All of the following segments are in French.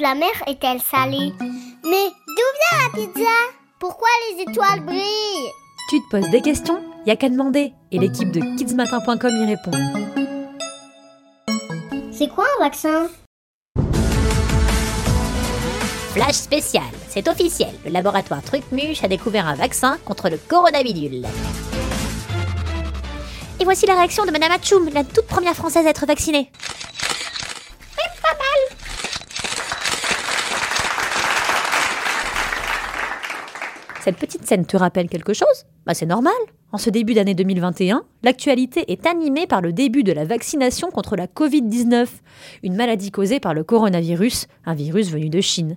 de la mer est-elle salée Mais d'où vient la pizza? Pourquoi les étoiles brillent? Tu te poses des questions? Y a qu'à demander et l'équipe de kidsmatin.com y répond. C'est quoi un vaccin? Flash spécial, c'est officiel, le laboratoire Trucmuche a découvert un vaccin contre le coronavirus. Et voici la réaction de Madame Atchoum, la toute première française à être vaccinée. Cette petite scène te rappelle quelque chose? Bah c'est normal. En ce début d'année 2021, l'actualité est animée par le début de la vaccination contre la Covid-19, une maladie causée par le coronavirus, un virus venu de Chine.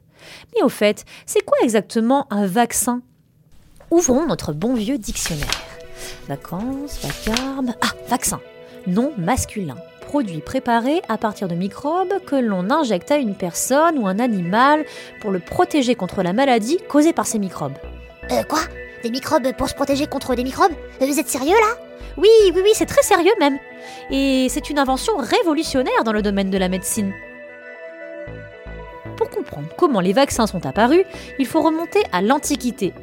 Mais au fait, c'est quoi exactement un vaccin? Ouvrons notre bon vieux dictionnaire. Vacances, vacarme. Ah, vaccin. Nom masculin. Produit préparé à partir de microbes que l'on injecte à une personne ou un animal pour le protéger contre la maladie causée par ces microbes. Euh, quoi? Des microbes pour se protéger contre des microbes? Vous êtes sérieux là? Oui, oui, oui, c'est très sérieux même. Et c'est une invention révolutionnaire dans le domaine de la médecine. Pour comprendre comment les vaccins sont apparus, il faut remonter à l'Antiquité.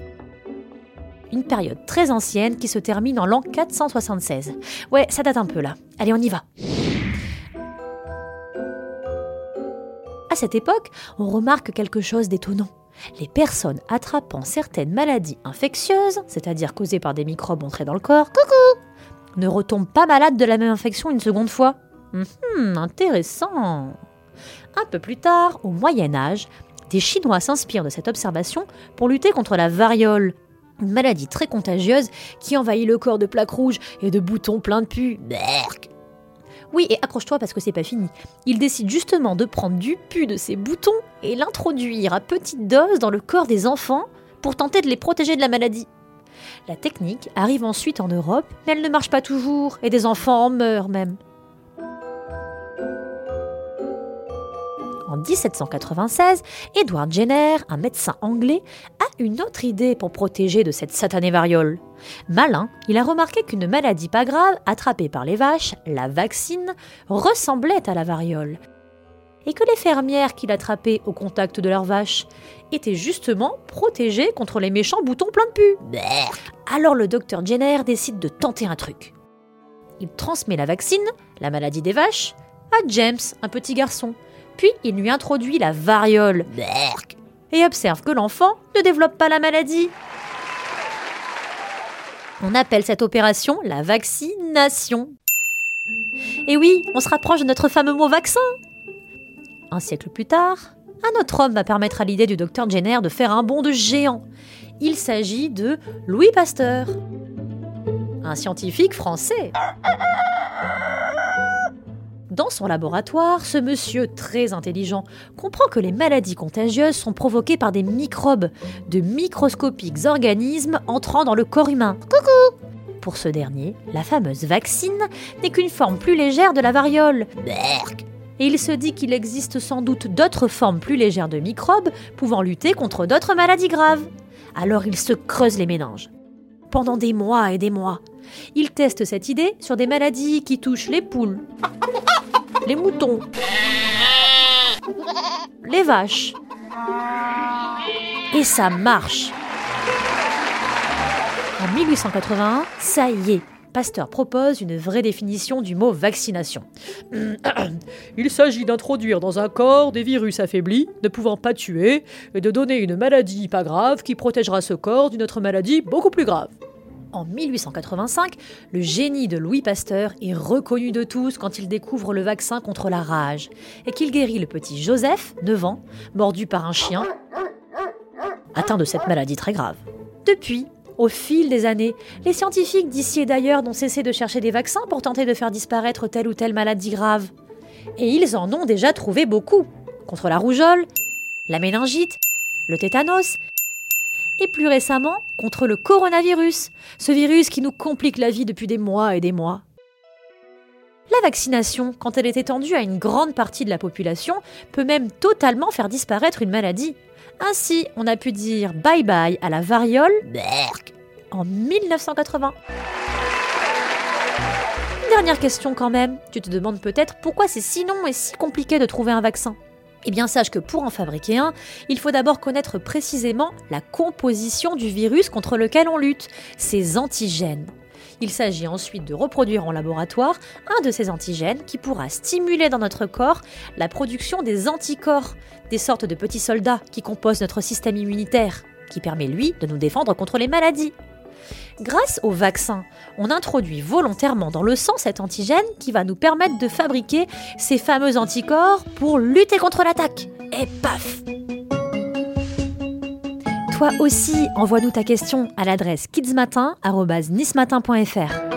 Une période très ancienne qui se termine en l'an 476. Ouais, ça date un peu là. Allez, on y va. À cette époque, on remarque quelque chose d'étonnant. Les personnes attrapant certaines maladies infectieuses, c'est-à-dire causées par des microbes entrés dans le corps, coucou, ne retombent pas malades de la même infection une seconde fois. Hum, intéressant. Un peu plus tard, au Moyen Âge, des Chinois s'inspirent de cette observation pour lutter contre la variole, une maladie très contagieuse qui envahit le corps de plaques rouges et de boutons pleins de pus. Berk. Oui, et accroche-toi parce que c'est pas fini. Il décide justement de prendre du pu de ces boutons et l'introduire à petite dose dans le corps des enfants pour tenter de les protéger de la maladie. La technique arrive ensuite en Europe, mais elle ne marche pas toujours et des enfants en meurent même. En 1796, Edward Jenner, un médecin anglais, a une autre idée pour protéger de cette satanée variole. Malin, il a remarqué qu'une maladie pas grave, attrapée par les vaches, la vaccine, ressemblait à la variole. Et que les fermières qu'il attrapait au contact de leurs vaches étaient justement protégées contre les méchants boutons pleins de pu. Alors le docteur Jenner décide de tenter un truc. Il transmet la vaccine, la maladie des vaches, à James, un petit garçon, puis il lui introduit la variole. Et observe que l'enfant ne développe pas la maladie. On appelle cette opération la vaccination. Et oui, on se rapproche de notre fameux mot vaccin. Un siècle plus tard, un autre homme va permettre à l'idée du docteur Jenner de faire un bond de géant. Il s'agit de Louis Pasteur, un scientifique français. Dans son laboratoire, ce monsieur très intelligent comprend que les maladies contagieuses sont provoquées par des microbes, de microscopiques organismes entrant dans le corps humain. Coucou Pour ce dernier, la fameuse vaccine n'est qu'une forme plus légère de la variole. Berk et il se dit qu'il existe sans doute d'autres formes plus légères de microbes pouvant lutter contre d'autres maladies graves. Alors il se creuse les méninges. Pendant des mois et des mois, il teste cette idée sur des maladies qui touchent les poules, les moutons, les vaches. Et ça marche. En 1881, ça y est, Pasteur propose une vraie définition du mot vaccination. Il s'agit d'introduire dans un corps des virus affaiblis, ne pouvant pas tuer, et de donner une maladie pas grave qui protégera ce corps d'une autre maladie beaucoup plus grave. En 1885, le génie de Louis Pasteur est reconnu de tous quand il découvre le vaccin contre la rage et qu'il guérit le petit Joseph, 9 ans, mordu par un chien, atteint de cette maladie très grave. Depuis, au fil des années, les scientifiques d'ici et d'ailleurs n'ont cessé de chercher des vaccins pour tenter de faire disparaître telle ou telle maladie grave. Et ils en ont déjà trouvé beaucoup. Contre la rougeole, la méningite, le tétanos et plus récemment contre le coronavirus, ce virus qui nous complique la vie depuis des mois et des mois. La vaccination, quand elle est étendue à une grande partie de la population, peut même totalement faire disparaître une maladie. Ainsi, on a pu dire bye bye à la variole en 1980. Dernière question quand même, tu te demandes peut-être pourquoi c'est si long et si compliqué de trouver un vaccin. Eh bien sache que pour en fabriquer un, il faut d'abord connaître précisément la composition du virus contre lequel on lutte, ses antigènes. Il s'agit ensuite de reproduire en laboratoire un de ces antigènes qui pourra stimuler dans notre corps la production des anticorps, des sortes de petits soldats qui composent notre système immunitaire, qui permet lui de nous défendre contre les maladies. Grâce au vaccin, on introduit volontairement dans le sang cet antigène qui va nous permettre de fabriquer ces fameux anticorps pour lutter contre l'attaque. Et paf Toi aussi, envoie-nous ta question à l'adresse kidsmatin.nismatin.fr.